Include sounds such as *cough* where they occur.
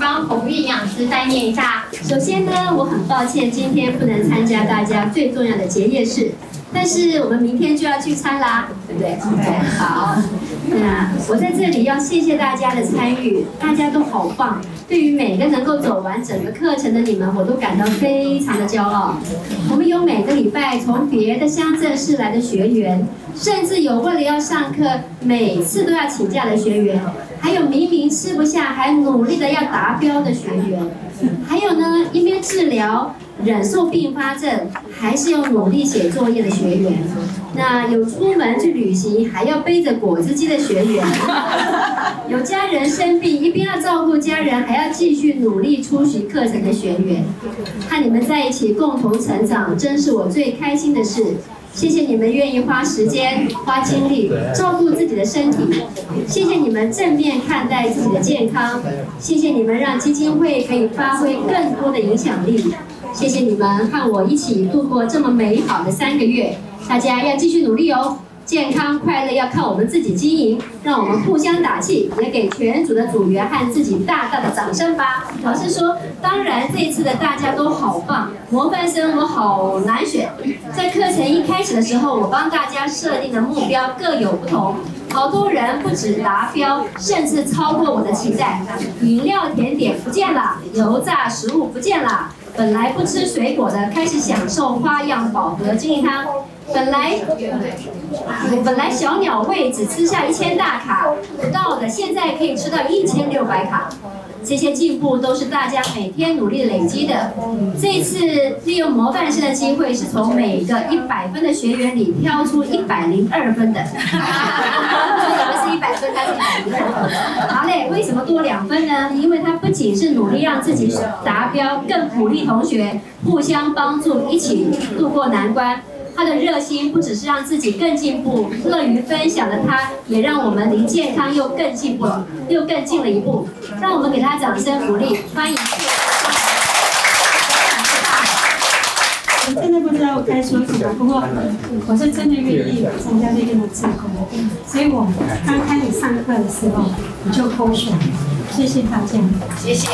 帮洪玉营养师代念一下。首先呢，我很抱歉今天不能参加大家最重要的结业式，但是我们明天就要聚餐啦，对不对好。那我在这里要谢谢大家的参与，大家都好棒。对于每个能够走完整个课程的你们，我都感到非常的骄傲。我们有每个礼拜从别的乡镇市来的学员，甚至有为了要上课每次都要请假的学员，还有明明吃不下还努力的要达标的学员，还有呢一边治疗。忍受并发症，还是要努力写作业的学员；那有出门去旅行，还要背着果汁机的学员；*laughs* 有家人生病，一边要照顾家人，还要继续努力出席课程的学员。和你们在一起共同成长，真是我最开心的事。谢谢你们愿意花时间、花精力照顾自己的身体，谢谢你们正面看待自己的健康，谢谢你们让基金会可以发挥更多的影响力。谢谢你们和我一起度过这么美好的三个月，大家要继续努力哦！健康快乐要靠我们自己经营，让我们互相打气，也给全组的组员和自己大大的掌声吧！老师说，当然这次的大家都好棒，模范生我好难选。在课程一开始的时候，我帮大家设定的目标各有不同，好多人不止达标，甚至超过我的期待。饮料甜点不见了，油炸食物不见了。本来不吃水果的，开始享受花样饱和精力汤。本来本来小鸟胃只吃下一千大卡不到的，现在可以吃到一千六百卡。这些进步都是大家每天努力累积的。这次利用模范生的机会，是从每个一百分的学员里挑出一百零二分的。我 *laughs* 们是一百分，他是一百零二分。为什么多两分呢？因为他不仅是努力让自己达标，更鼓励同学互相帮助，一起度过难关。他的热心不只是让自己更进步，乐于分享的他，也让我们离健康又更进步了，又更近了一步。让我们给他掌声鼓励，欢迎！我真的不知道我该说什么，不过我是真的愿意参加这边的自工，所以我刚开始上课的时候我就勾选，谢谢大家，谢谢。